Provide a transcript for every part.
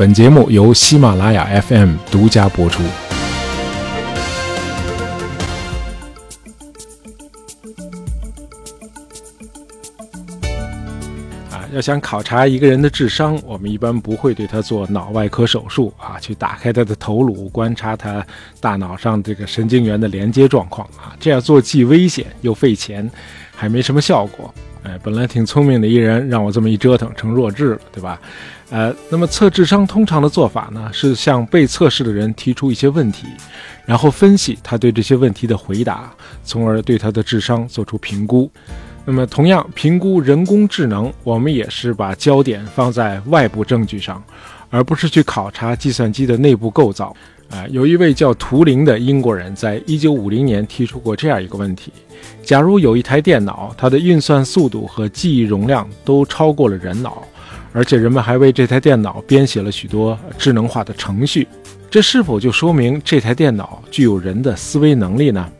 本节目由喜马拉雅 FM 独家播出。啊，要想考察一个人的智商，我们一般不会对他做脑外科手术啊，去打开他的头颅，观察他大脑上这个神经元的连接状况啊，这样做既危险又费钱，还没什么效果。哎，本来挺聪明的一人，让我这么一折腾，成弱智了，对吧？呃，那么测智商通常的做法呢，是向被测试的人提出一些问题，然后分析他对这些问题的回答，从而对他的智商做出评估。那么，同样评估人工智能，我们也是把焦点放在外部证据上，而不是去考察计算机的内部构造。啊，有一位叫图灵的英国人，在一九五零年提出过这样一个问题：假如有一台电脑，它的运算速度和记忆容量都超过了人脑，而且人们还为这台电脑编写了许多智能化的程序，这是否就说明这台电脑具有人的思维能力呢？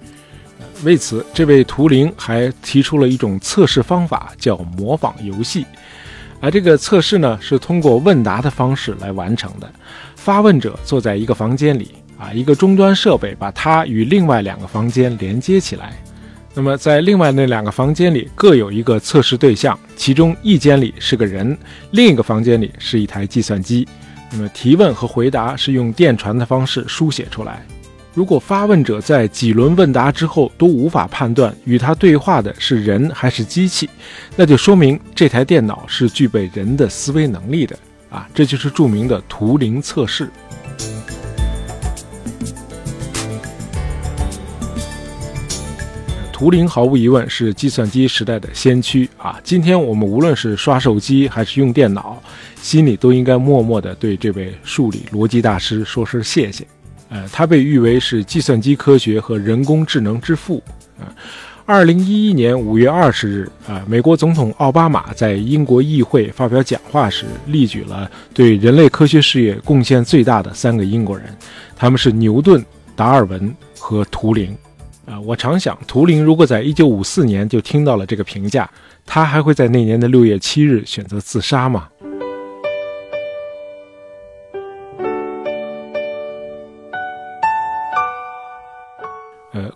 为此，这位图灵还提出了一种测试方法，叫模仿游戏。而这个测试呢，是通过问答的方式来完成的。发问者坐在一个房间里，啊，一个终端设备把它与另外两个房间连接起来。那么，在另外那两个房间里各有一个测试对象，其中一间里是个人，另一个房间里是一台计算机。那么，提问和回答是用电传的方式书写出来。如果发问者在几轮问答之后都无法判断与他对话的是人还是机器，那就说明这台电脑是具备人的思维能力的。啊，这就是著名的图灵测试。图灵毫无疑问是计算机时代的先驱啊！今天我们无论是刷手机还是用电脑，心里都应该默默的对这位数理逻辑大师说声谢谢。呃，他被誉为是计算机科学和人工智能之父啊。二零一一年五月二十日，啊，美国总统奥巴马在英国议会发表讲话时，例举了对人类科学事业贡献最大的三个英国人，他们是牛顿、达尔文和图灵。啊，我常想，图灵如果在一九五四年就听到了这个评价，他还会在那年的六月七日选择自杀吗？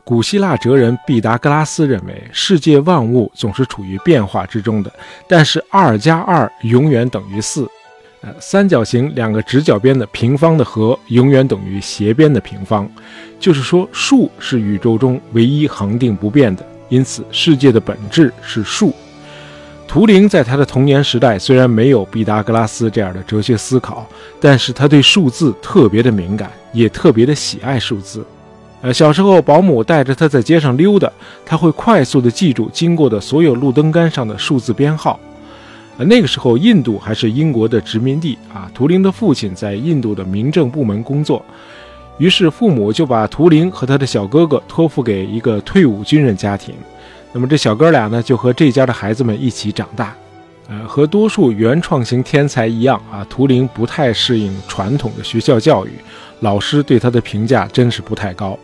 古希腊哲人毕达哥拉斯认为，世界万物总是处于变化之中的，但是二加二永远等于四。呃，三角形两个直角边的平方的和永远等于斜边的平方，就是说数是宇宙中唯一恒定不变的，因此世界的本质是数。图灵在他的童年时代虽然没有毕达哥拉斯这样的哲学思考，但是他对数字特别的敏感，也特别的喜爱数字。呃，小时候保姆带着他在街上溜达，他会快速地记住经过的所有路灯杆上的数字编号。呃，那个时候印度还是英国的殖民地啊。图灵的父亲在印度的民政部门工作，于是父母就把图灵和他的小哥哥托付给一个退伍军人家庭。那么这小哥俩呢，就和这家的孩子们一起长大。呃，和多数原创型天才一样啊，图灵不太适应传统的学校教育，老师对他的评价真是不太高。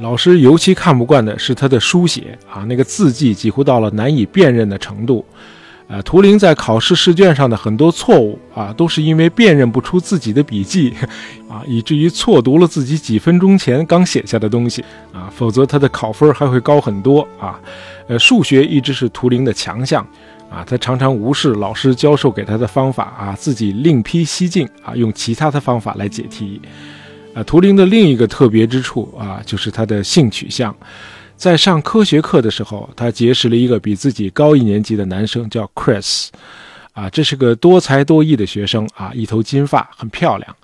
老师尤其看不惯的是他的书写啊，那个字迹几乎到了难以辨认的程度。呃，图灵在考试试卷上的很多错误啊，都是因为辨认不出自己的笔记啊，以至于错读了自己几分钟前刚写下的东西啊，否则他的考分还会高很多啊。呃，数学一直是图灵的强项啊，他常常无视老师教授给他的方法啊，自己另辟蹊径啊，用其他的方法来解题。啊，图灵的另一个特别之处啊，就是他的性取向。在上科学课的时候，他结识了一个比自己高一年级的男生，叫 Chris。啊，这是个多才多艺的学生啊，一头金发，很漂亮。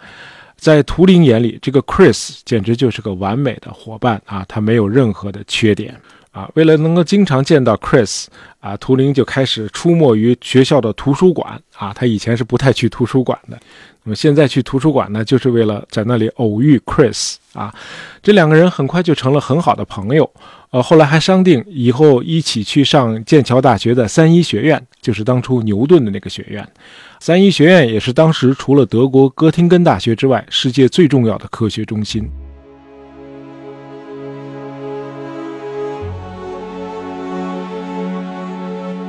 在图灵眼里，这个 Chris 简直就是个完美的伙伴啊，他没有任何的缺点。啊，为了能够经常见到 Chris，啊，图灵就开始出没于学校的图书馆。啊，他以前是不太去图书馆的，那么现在去图书馆呢，就是为了在那里偶遇 Chris。啊，这两个人很快就成了很好的朋友。呃，后来还商定以后一起去上剑桥大学的三一学院，就是当初牛顿的那个学院。三一学院也是当时除了德国哥廷根大学之外，世界最重要的科学中心。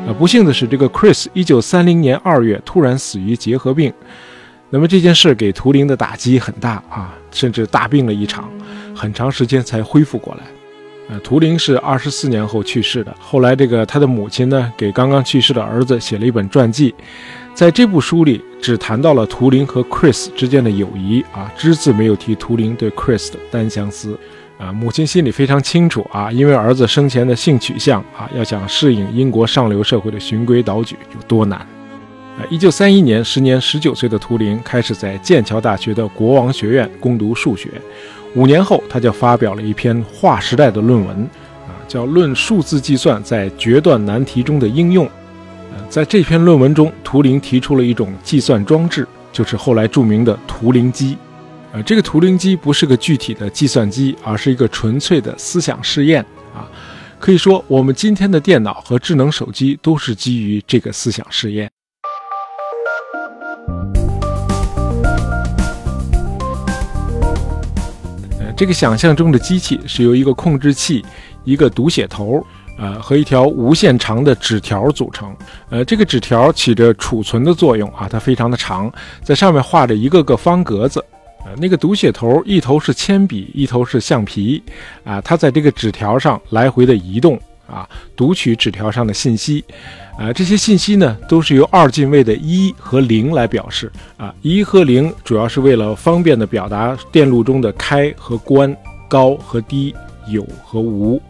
呃，不幸的是，这个 Chris 一九三零年二月突然死于结核病。那么这件事给图灵的打击很大啊，甚至大病了一场，很长时间才恢复过来。呃，图灵是二十四年后去世的。后来，这个他的母亲呢，给刚刚去世的儿子写了一本传记，在这部书里只谈到了图灵和 Chris 之间的友谊啊，只字没有提图灵对 Chris 的单相思。啊，母亲心里非常清楚啊，因为儿子生前的性取向啊，要想适应英国上流社会的循规蹈矩有多难。啊，一九三一年，时年十九岁的图灵开始在剑桥大学的国王学院攻读数学。五年后，他就发表了一篇划时代的论文，啊，叫《论数字计算在决断难题中的应用》。在这篇论文中，图灵提出了一种计算装置，就是后来著名的图灵机。这个图灵机不是个具体的计算机，而是一个纯粹的思想试验。啊，可以说，我们今天的电脑和智能手机都是基于这个思想试验。这个想象中的机器是由一个控制器、一个读写头，呃，和一条无限长的纸条组成。呃，这个纸条起着储存的作用啊，它非常的长，在上面画着一个个方格子。那个读写头一头是铅笔，一头是橡皮，啊，它在这个纸条上来回的移动。啊，读取纸条上的信息，啊，这些信息呢都是由二进位的一和零来表示。啊，一和零主要是为了方便的表达电路中的开和关、高和低、有和无。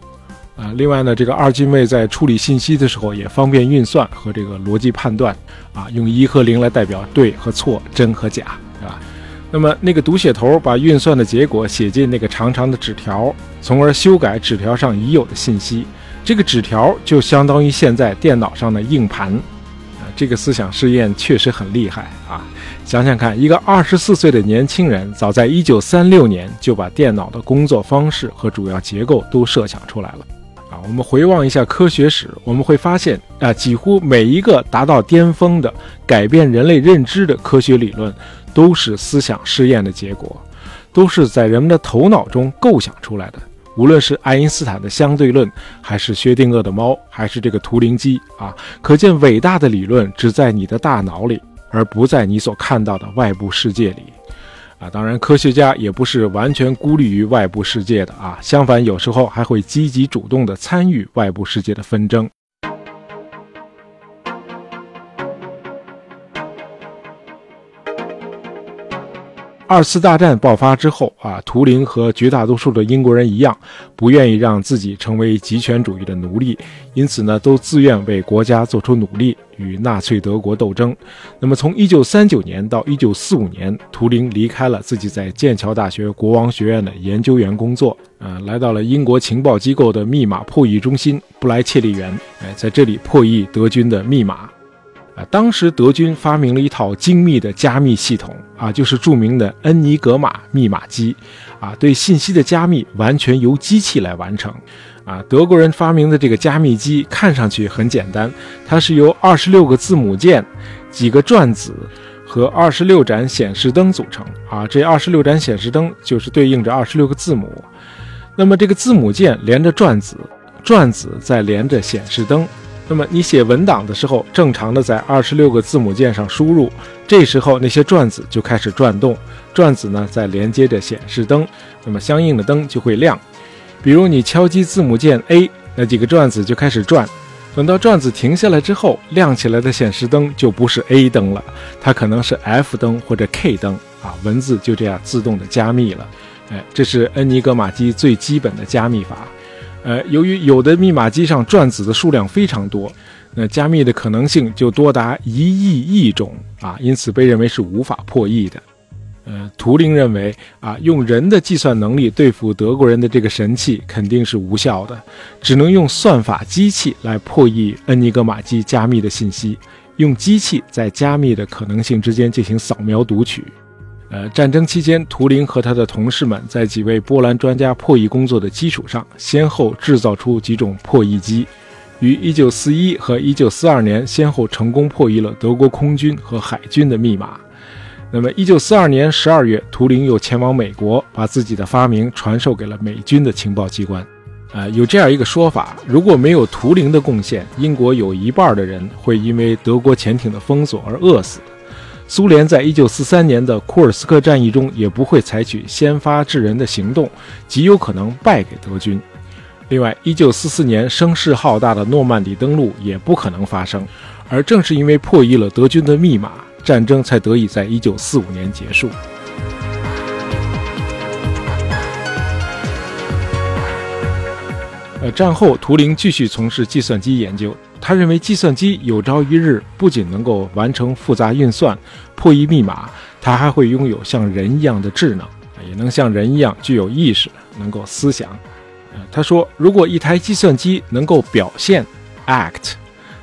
啊，另外呢，这个二进位在处理信息的时候也方便运算和这个逻辑判断。啊，用一和零来代表对和错、真和假，是吧？那么那个读写头把运算的结果写进那个长长的纸条，从而修改纸条上已有的信息。这个纸条就相当于现在电脑上的硬盘，啊，这个思想试验确实很厉害啊！想想看，一个二十四岁的年轻人，早在一九三六年就把电脑的工作方式和主要结构都设想出来了，啊，我们回望一下科学史，我们会发现，啊，几乎每一个达到巅峰的改变人类认知的科学理论，都是思想试验的结果，都是在人们的头脑中构想出来的。无论是爱因斯坦的相对论，还是薛定谔的猫，还是这个图灵机啊，可见伟大的理论只在你的大脑里，而不在你所看到的外部世界里。啊，当然，科学家也不是完全孤立于外部世界的啊，相反，有时候还会积极主动地参与外部世界的纷争。二次大战爆发之后啊，图灵和绝大多数的英国人一样，不愿意让自己成为极权主义的奴隶，因此呢，都自愿为国家做出努力，与纳粹德国斗争。那么，从1939年到1945年，图灵离开了自己在剑桥大学国王学院的研究员工作，呃，来到了英国情报机构的密码破译中心布莱切利园，哎，在这里破译德军的密码。当时德军发明了一套精密的加密系统啊，就是著名的恩尼格玛密码机，啊，对信息的加密完全由机器来完成。啊，德国人发明的这个加密机看上去很简单，它是由二十六个字母键、几个转子和二十六盏显示灯组成。啊，这二十六盏显示灯就是对应着二十六个字母。那么这个字母键连着转子，转子再连着显示灯。那么你写文档的时候，正常的在二十六个字母键上输入，这时候那些转子就开始转动，转子呢在连接着显示灯，那么相应的灯就会亮。比如你敲击字母键 A，那几个转子就开始转，等到转子停下来之后，亮起来的显示灯就不是 A 灯了，它可能是 F 灯或者 K 灯啊，文字就这样自动的加密了。哎，这是恩尼格玛机最基本的加密法。呃，由于有的密码机上转子的数量非常多，那加密的可能性就多达一亿亿种啊，因此被认为是无法破译的。呃，图灵认为啊，用人的计算能力对付德国人的这个神器肯定是无效的，只能用算法机器来破译恩尼格玛机加密的信息，用机器在加密的可能性之间进行扫描读取。呃，战争期间，图灵和他的同事们在几位波兰专家破译工作的基础上，先后制造出几种破译机，于1941和1942年先后成功破译了德国空军和海军的密码。那么，1942年12月，图灵又前往美国，把自己的发明传授给了美军的情报机关。呃，有这样一个说法：如果没有图灵的贡献，英国有一半的人会因为德国潜艇的封锁而饿死。苏联在一九四三年的库尔斯克战役中也不会采取先发制人的行动，极有可能败给德军。另外，一九四四年声势浩大的诺曼底登陆也不可能发生。而正是因为破译了德军的密码，战争才得以在一九四五年结束。呃，战后图灵继续从事计算机研究。他认为计算机有朝一日不仅能够完成复杂运算、破译密码，它还会拥有像人一样的智能，也能像人一样具有意识，能够思想。他说，如果一台计算机能够表现 （act），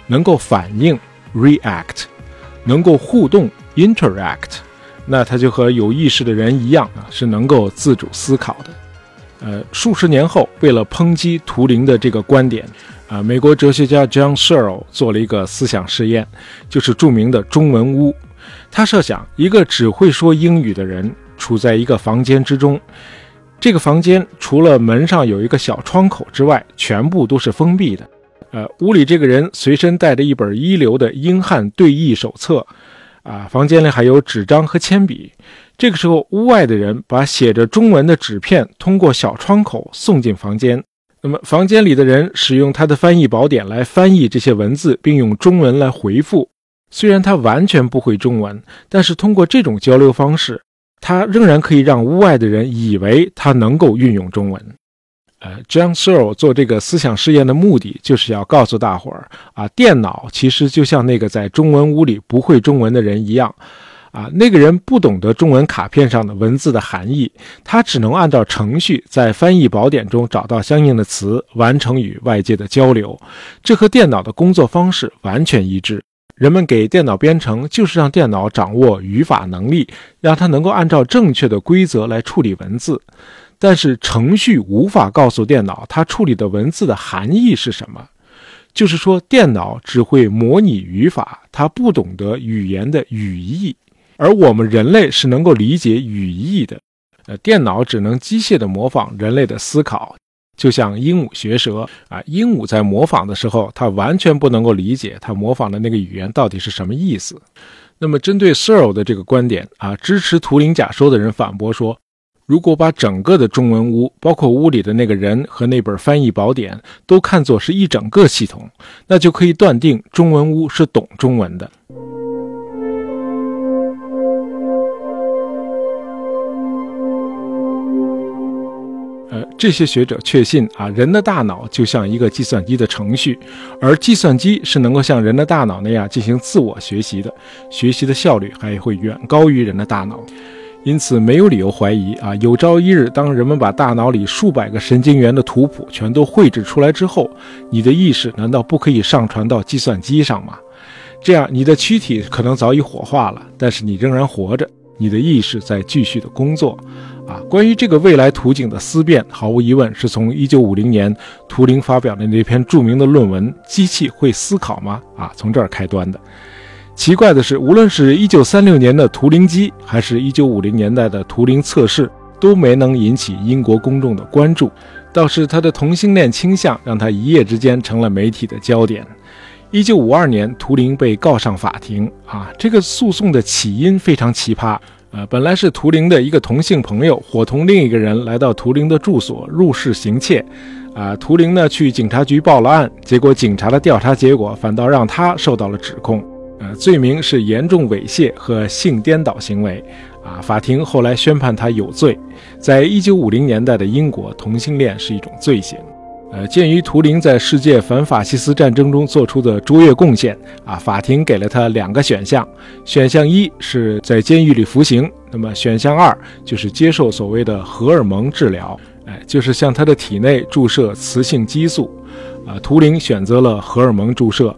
能够反应 （react），能够互动 （interact），那它就和有意识的人一样啊，是能够自主思考的。呃，数十年后，为了抨击图灵的这个观点。啊，美国哲学家 John Searle 做了一个思想实验，就是著名的中文屋。他设想一个只会说英语的人处在一个房间之中，这个房间除了门上有一个小窗口之外，全部都是封闭的。呃，屋里这个人随身带着一本一流的英汉对译手册，啊，房间里还有纸张和铅笔。这个时候，屋外的人把写着中文的纸片通过小窗口送进房间。那么，房间里的人使用他的翻译宝典来翻译这些文字，并用中文来回复。虽然他完全不会中文，但是通过这种交流方式，他仍然可以让屋外的人以为他能够运用中文。呃，John Searle 做这个思想试验的目的，就是要告诉大伙儿啊，电脑其实就像那个在中文屋里不会中文的人一样。啊，那个人不懂得中文卡片上的文字的含义，他只能按照程序在翻译宝典中找到相应的词，完成与外界的交流。这和电脑的工作方式完全一致。人们给电脑编程，就是让电脑掌握语法能力，让它能够按照正确的规则来处理文字。但是程序无法告诉电脑它处理的文字的含义是什么，就是说，电脑只会模拟语法，它不懂得语言的语义。而我们人类是能够理解语义的，呃，电脑只能机械地模仿人类的思考，就像鹦鹉学舌啊，鹦鹉在模仿的时候，它完全不能够理解它模仿的那个语言到底是什么意思。那么，针对 SIR 的这个观点啊，支持图灵假说的人反驳说，如果把整个的中文屋，包括屋里的那个人和那本翻译宝典，都看作是一整个系统，那就可以断定中文屋是懂中文的。呃这些学者确信啊，人的大脑就像一个计算机的程序，而计算机是能够像人的大脑那样进行自我学习的，学习的效率还会远高于人的大脑。因此，没有理由怀疑啊，有朝一日，当人们把大脑里数百个神经元的图谱全都绘制出来之后，你的意识难道不可以上传到计算机上吗？这样，你的躯体可能早已火化了，但是你仍然活着，你的意识在继续的工作。啊，关于这个未来图景的思辨，毫无疑问是从1950年图灵发表的那篇著名的论文《机器会思考吗》啊，从这儿开端的。奇怪的是，无论是一九三六年的图灵机，还是一九五零年代的图灵测试，都没能引起英国公众的关注。倒是他的同性恋倾向，让他一夜之间成了媒体的焦点。一九五二年，图灵被告上法庭啊，这个诉讼的起因非常奇葩。呃，本来是图灵的一个同性朋友伙同另一个人来到图灵的住所入室行窃，啊，图灵呢去警察局报了案，结果警察的调查结果反倒让他受到了指控，呃，罪名是严重猥亵和性颠倒行为，啊，法庭后来宣判他有罪。在一九五零年代的英国，同性恋是一种罪行。呃，鉴于图灵在世界反法西斯战争中做出的卓越贡献啊，法庭给了他两个选项：选项一是在监狱里服刑，那么选项二就是接受所谓的荷尔蒙治疗，哎，就是向他的体内注射雌性激素。啊，图灵选择了荷尔蒙注射。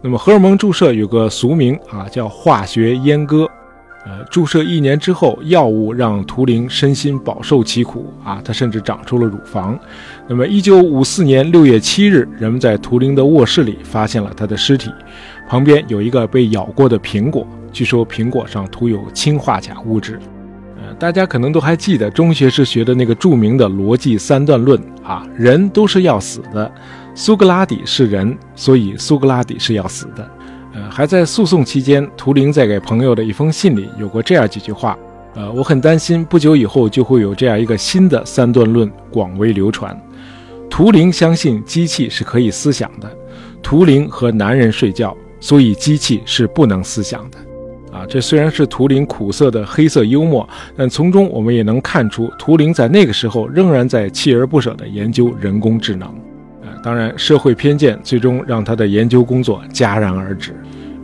那么荷尔蒙注射有个俗名啊，叫化学阉割。呃，注射一年之后，药物让图灵身心饱受其苦啊，他甚至长出了乳房。那么，一九五四年六月七日，人们在图灵的卧室里发现了他的尸体，旁边有一个被咬过的苹果，据说苹果上涂有氰化钾物质。呃，大家可能都还记得中学时学的那个著名的逻辑三段论啊，人都是要死的，苏格拉底是人，所以苏格拉底是要死的。呃，还在诉讼期间，图灵在给朋友的一封信里有过这样几句话。呃，我很担心不久以后就会有这样一个新的三段论广为流传。图灵相信机器是可以思想的，图灵和男人睡觉，所以机器是不能思想的。啊，这虽然是图灵苦涩的黑色幽默，但从中我们也能看出，图灵在那个时候仍然在锲而不舍地研究人工智能。当然，社会偏见最终让他的研究工作戛然而止。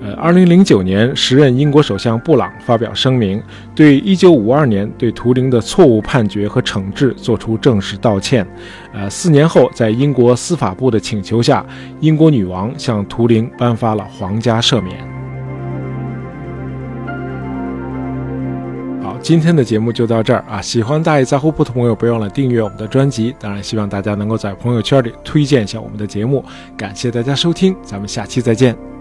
呃，二零零九年，时任英国首相布朗发表声明，对一九五二年对图灵的错误判决和惩治作出正式道歉。呃，四年后，在英国司法部的请求下，英国女王向图灵颁发了皇家赦免。今天的节目就到这儿啊！喜欢大爷杂货铺的朋友，别忘了订阅我们的专辑。当然，希望大家能够在朋友圈里推荐一下我们的节目。感谢大家收听，咱们下期再见。